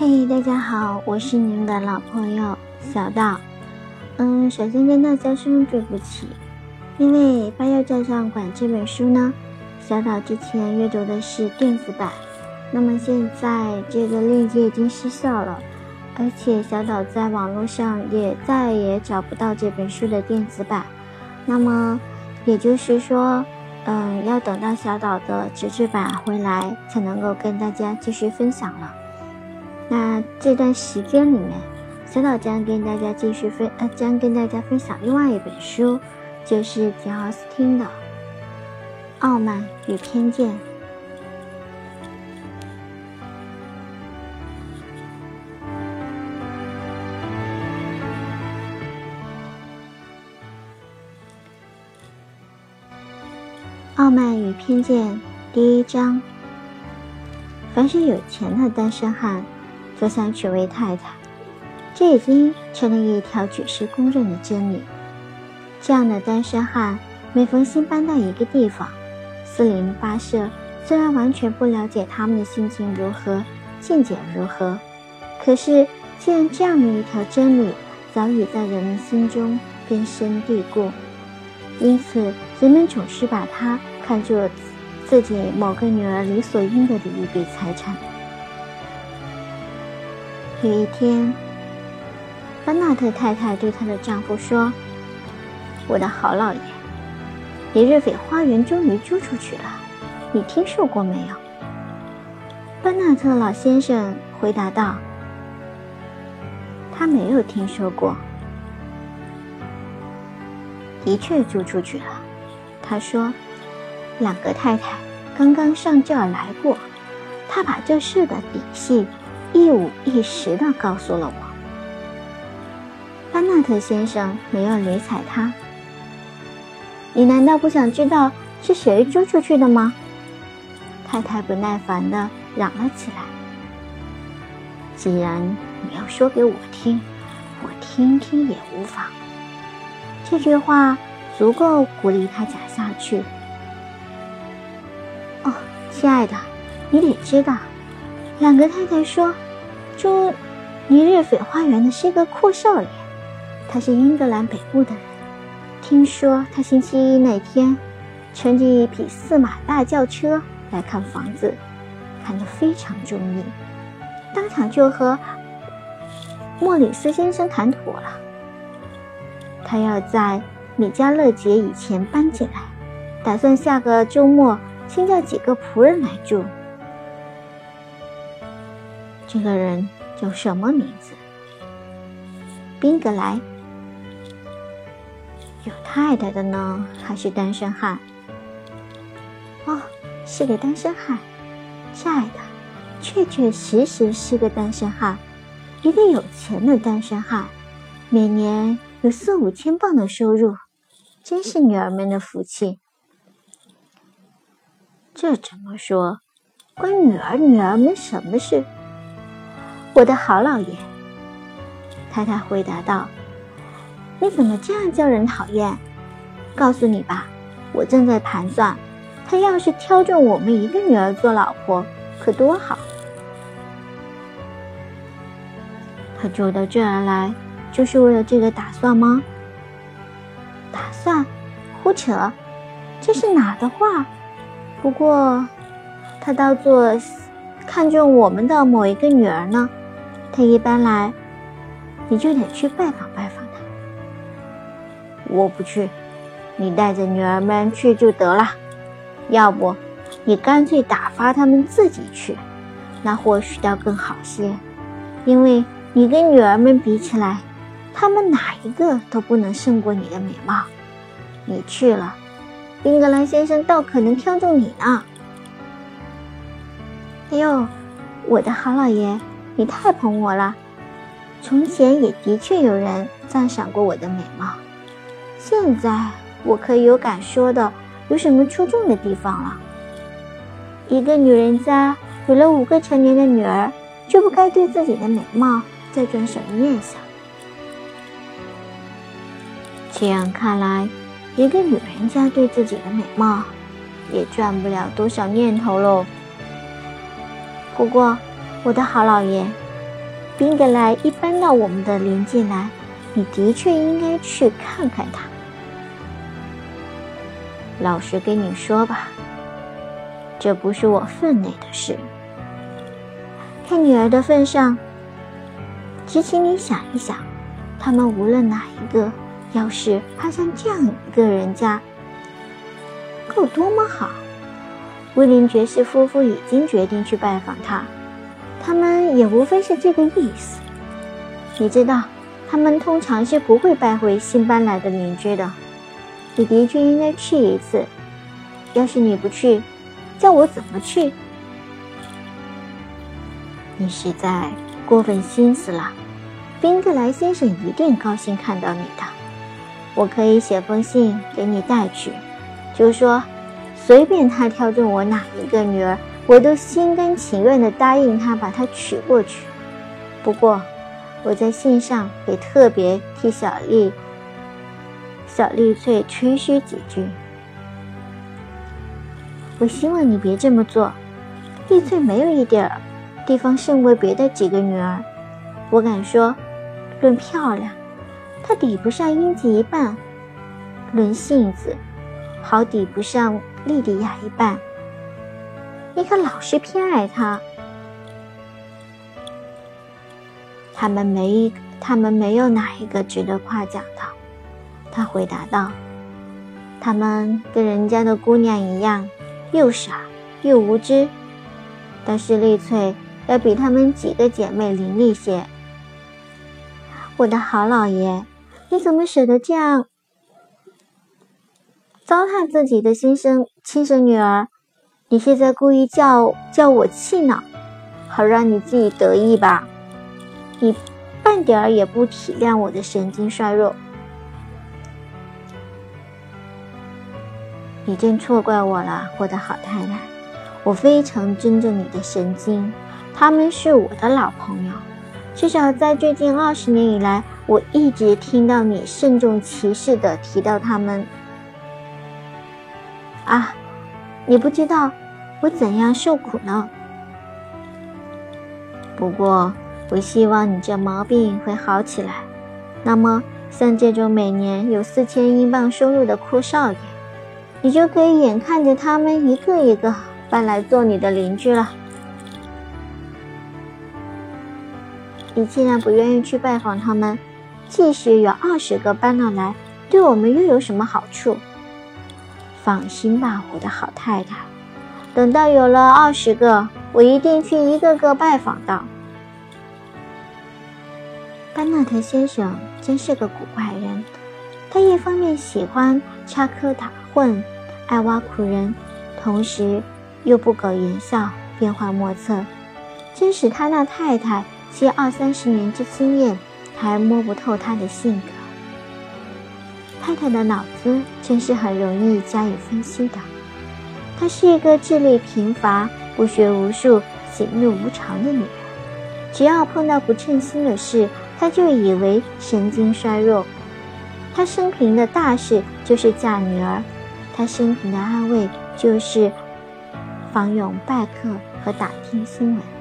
嘿，大家好，我是你们的老朋友小道。嗯，首先跟大家说声对不起，因为《八月照相馆》这本书呢，小岛之前阅读的是电子版，那么现在这个链接已经失效了，而且小岛在网络上也再也找不到这本书的电子版，那么也就是说，嗯，要等到小岛的纸质版回来，才能够跟大家继续分享了。那这段时间里面，小岛将跟大家继续分呃，将跟大家分享另外一本书，就是简奥斯汀的《傲慢与偏见》。《傲慢与偏见》第一章：凡是有钱的单身汉。都想娶位太太，这已经成了一条举世公认的真理。这样的单身汉每逢新搬到一个地方，四邻八舍虽然完全不了解他们的心情如何、见解如何，可是既然这样的一条真理早已在人们心中根深蒂固，因此人们总是把它看作自己某个女儿理所应得的一笔财产。有一天，班纳特太太对她的丈夫说：“我的好老爷，李日斐花园终于租出去了，你听说过没有？”班纳特老先生回答道：“他没有听说过。”的确租出去了，他说：“朗格太太刚刚上这儿来过，他把这事的底细。”一五一十的告诉了我。班纳特先生没有理睬他。你难道不想知道是谁租出去的吗？太太不耐烦的嚷了起来。既然你要说给我听，我听听也无妨。这句话足够鼓励他讲下去。哦，亲爱的，你得知道。两个太太说：“住尼日斐花园的是个阔少爷，他是英格兰北部的人。听说他星期一那天乘着一匹四马大轿车来看房子，看得非常中意，当场就和莫里斯先生谈妥了。他要在米迦勒节以前搬进来，打算下个周末先叫几个仆人来住。”这个人叫什么名字？宾格莱。有太太的呢，还是单身汉？哦，是个单身汉，亲爱的，确确实实是个单身汉，一个有钱的单身汉，每年有四五千镑的收入，真是女儿们的福气。这怎么说？关女儿女儿们什么事？我的好老爷，太太回答道：“你怎么这样叫人讨厌？告诉你吧，我正在盘算，他要是挑中我们一个女儿做老婆，可多好。他走到这儿来，就是为了这个打算吗？打算？胡扯！这是哪的话？不过，他倒做看中我们的某一个女儿呢。”他一般来，你就得去拜访拜访他。我不去，你带着女儿们去就得了。要不，你干脆打发他们自己去，那或许倒更好些。因为你跟女儿们比起来，他们哪一个都不能胜过你的美貌。你去了，宾格兰先生倒可能挑中你呢。哎呦，我的好老爷！你太捧我了，从前也的确有人赞赏过我的美貌，现在我可以有敢说的，有什么出众的地方了？一个女人家有了五个成年的女儿，就不该对自己的美貌再转什么念想？这样看来，一个女人家对自己的美貌也转不了多少念头喽。不过。我的好老爷，宾格莱一搬到我们的邻居来，你的确应该去看看他。老实跟你说吧，这不是我分内的事。看女儿的份上，只请你想一想，他们无论哪一个，要是攀上这样一个人家，够多么好！威廉爵士夫妇已经决定去拜访他，他们也无非是这个意思。你知道，他们通常是不会拜会新搬来的邻居的。你的确应该去一次。要是你不去，叫我怎么去？你实在过分心思了。宾格莱先生一定高兴看到你的。我可以写封信给你带去，就说随便他挑中我哪一个女儿，我都心甘情愿地答应他把她娶过去。不过我在信上也特别替小丽。小丽翠吹嘘几句。我希望你别这么做。丽翠没有一点儿地方胜过别的几个女儿。我敢说，论漂亮，她抵不上英吉一半；论性子，好抵不上莉迪亚一半。你可老是偏爱他。他们没一，他们没有哪一个值得夸奖的。他回答道：“他们跟人家的姑娘一样，又傻又无知。但是丽翠要比他们几个姐妹伶俐些。”我的好老爷，你怎么舍得这样糟蹋自己的亲生亲生女儿？你是在故意叫叫我气恼，好让你自己得意吧？你半点儿也不体谅我的神经衰弱。你真错怪我了，我的好太太。我非常尊重你的神经，他们是我的老朋友。至少在最近二十年以来，我一直听到你慎重其事地提到他们。啊，你不知道我怎样受苦呢？不过，我希望你这毛病会好起来。那么，像这种每年有四千英镑收入的阔少爷。你就可以眼看着他们一个一个搬来做你的邻居了。你既然不愿意去拜访他们，即使有二十个搬了来，对我们又有什么好处？放心吧，我的好太太，等到有了二十个，我一定去一个个拜访到。班纳特先生真是个古怪人，他一方面喜欢插科打诨。爱挖苦人，同时又不苟言笑，变幻莫测，真使他那太太借二三十年之经验还摸不透他的性格。太太的脑子真是很容易加以分析的。她是一个智力贫乏、不学无术、喜怒无常的女人。只要碰到不称心的事，她就以为神经衰弱。她生平的大事就是嫁女儿。她生平的安慰就是访拥拜客和打听新闻。